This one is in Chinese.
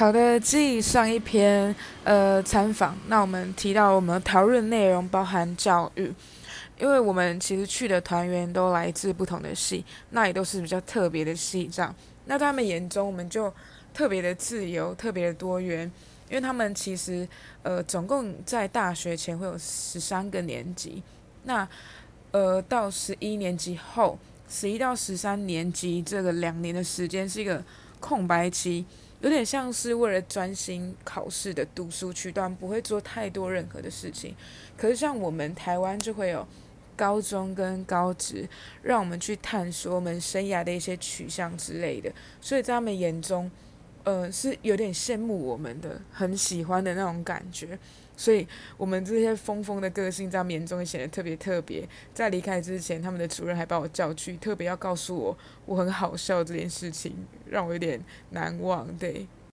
好的，继上一篇呃参访，那我们提到我们讨论内容包含教育，因为我们其实去的团员都来自不同的系，那也都是比较特别的系这样。那在他们眼中，我们就特别的自由，特别的多元，因为他们其实呃总共在大学前会有十三个年级，那呃到十一年级后，十一到十三年级这个两年的时间是一个空白期。有点像是为了专心考试的读书区段，不会做太多任何的事情。可是像我们台湾就会有高中跟高职，让我们去探索我们生涯的一些取向之类的。所以在他们眼中，呃，是有点羡慕我们的，很喜欢的那种感觉。所以我们这些疯疯的个性在棉中显得特别特别。在离开之前，他们的主任还把我叫去，特别要告诉我我很好笑这件事情，让我有点难忘。对。